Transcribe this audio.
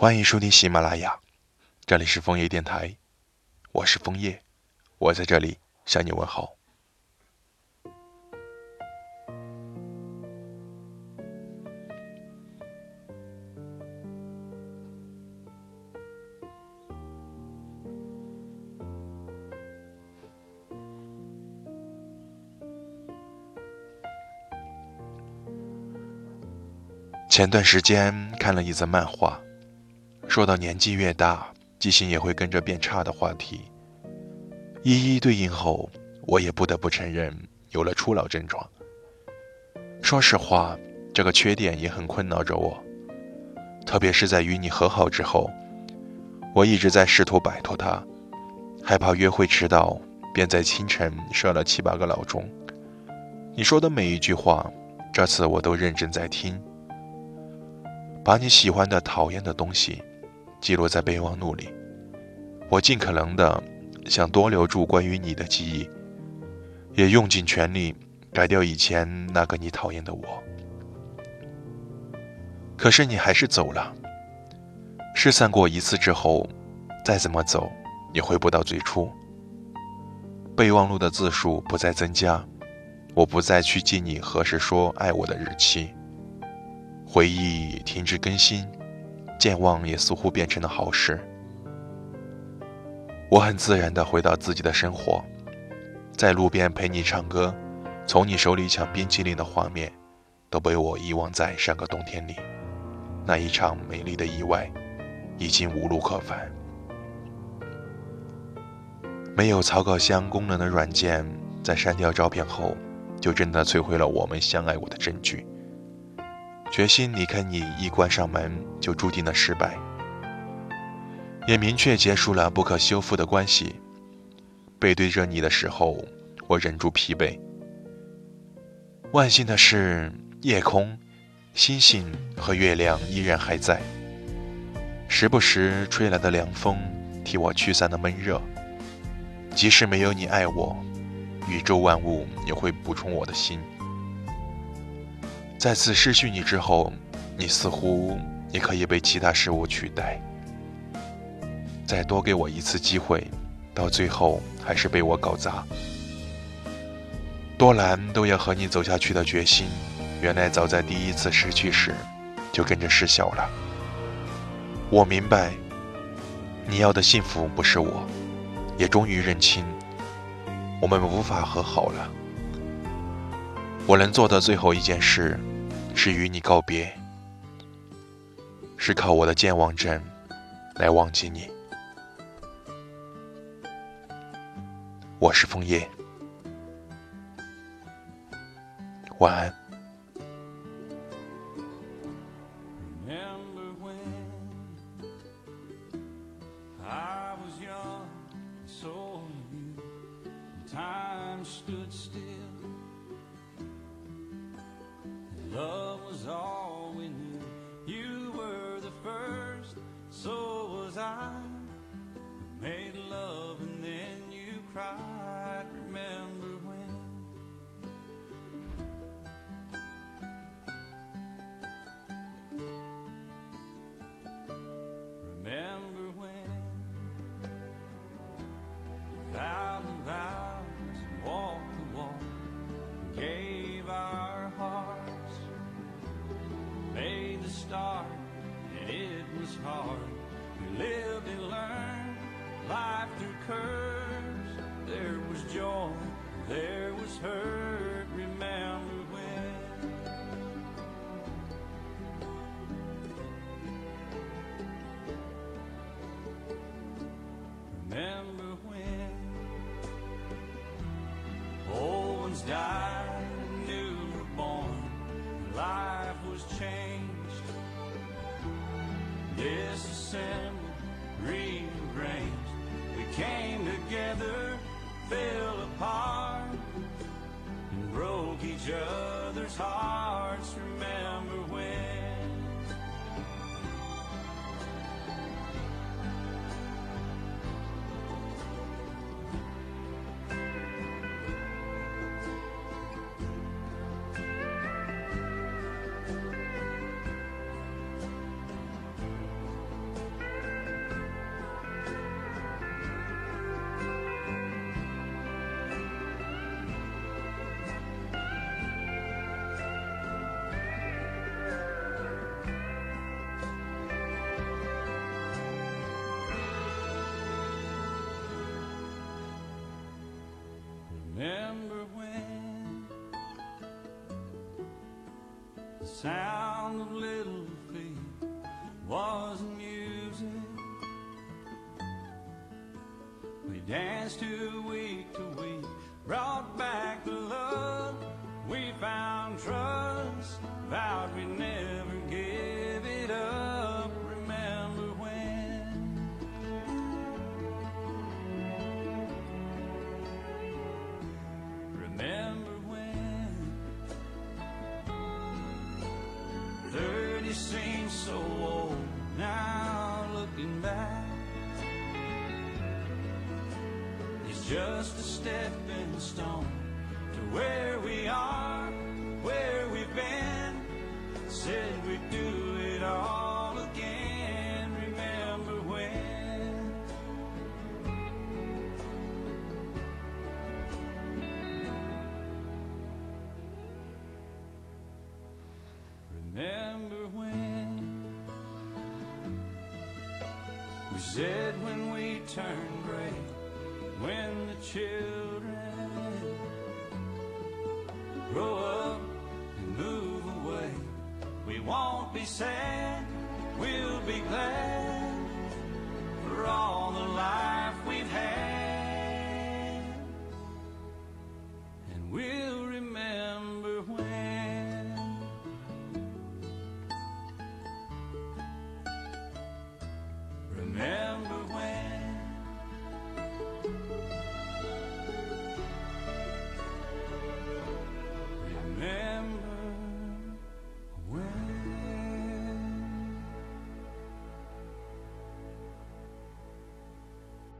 欢迎收听喜马拉雅，这里是枫叶电台，我是枫叶，我在这里向你问好。前段时间看了一则漫画。说到年纪越大，记性也会跟着变差的话题，一一对应后，我也不得不承认有了初老症状。说实话，这个缺点也很困扰着我，特别是在与你和好之后，我一直在试图摆脱它，害怕约会迟到，便在清晨设了七八个闹钟。你说的每一句话，这次我都认真在听，把你喜欢的、讨厌的东西。记录在备忘录里，我尽可能的想多留住关于你的记忆，也用尽全力改掉以前那个你讨厌的我。可是你还是走了。失散过一次之后，再怎么走也回不到最初。备忘录的字数不再增加，我不再去记你何时说爱我的日期，回忆停止更新。健忘也似乎变成了好事。我很自然地回到自己的生活，在路边陪你唱歌，从你手里抢冰淇淋的画面，都被我遗忘在上个冬天里。那一场美丽的意外，已经无路可返。没有草稿箱功能的软件，在删掉照片后，就真的摧毁了我们相爱过的证据。决心离开你，一关上门就注定了失败，也明确结束了不可修复的关系。背对着你的时候，我忍住疲惫。万幸的是，夜空、星星和月亮依然还在，时不时吹来的凉风替我驱散了闷热。即使没有你爱我，宇宙万物也会补充我的心。再次失去你之后，你似乎也可以被其他事物取代。再多给我一次机会，到最后还是被我搞砸。多难都要和你走下去的决心，原来早在第一次失去时就跟着失效了。我明白，你要的幸福不是我，也终于认清，我们无法和好了。我能做的最后一件事，是与你告别，是靠我的健忘症来忘记你。我是枫叶，晚安。Love was all we knew. You were the first, so was I. We made love and then you cried. Joy, there was hurt. Remember when? Remember when old ones died, new were born, life was changed disassembled, rearranged. Fell apart, and broke each other's hearts. Remember Remember when the sound of little feet was music? We danced to week to week, brought back Thirty seems so old now, looking back. It's just a stepping stone to where we are, where we've been. We said when we turned gray, when the children grow up and move away, we won't be sad, we'll be glad.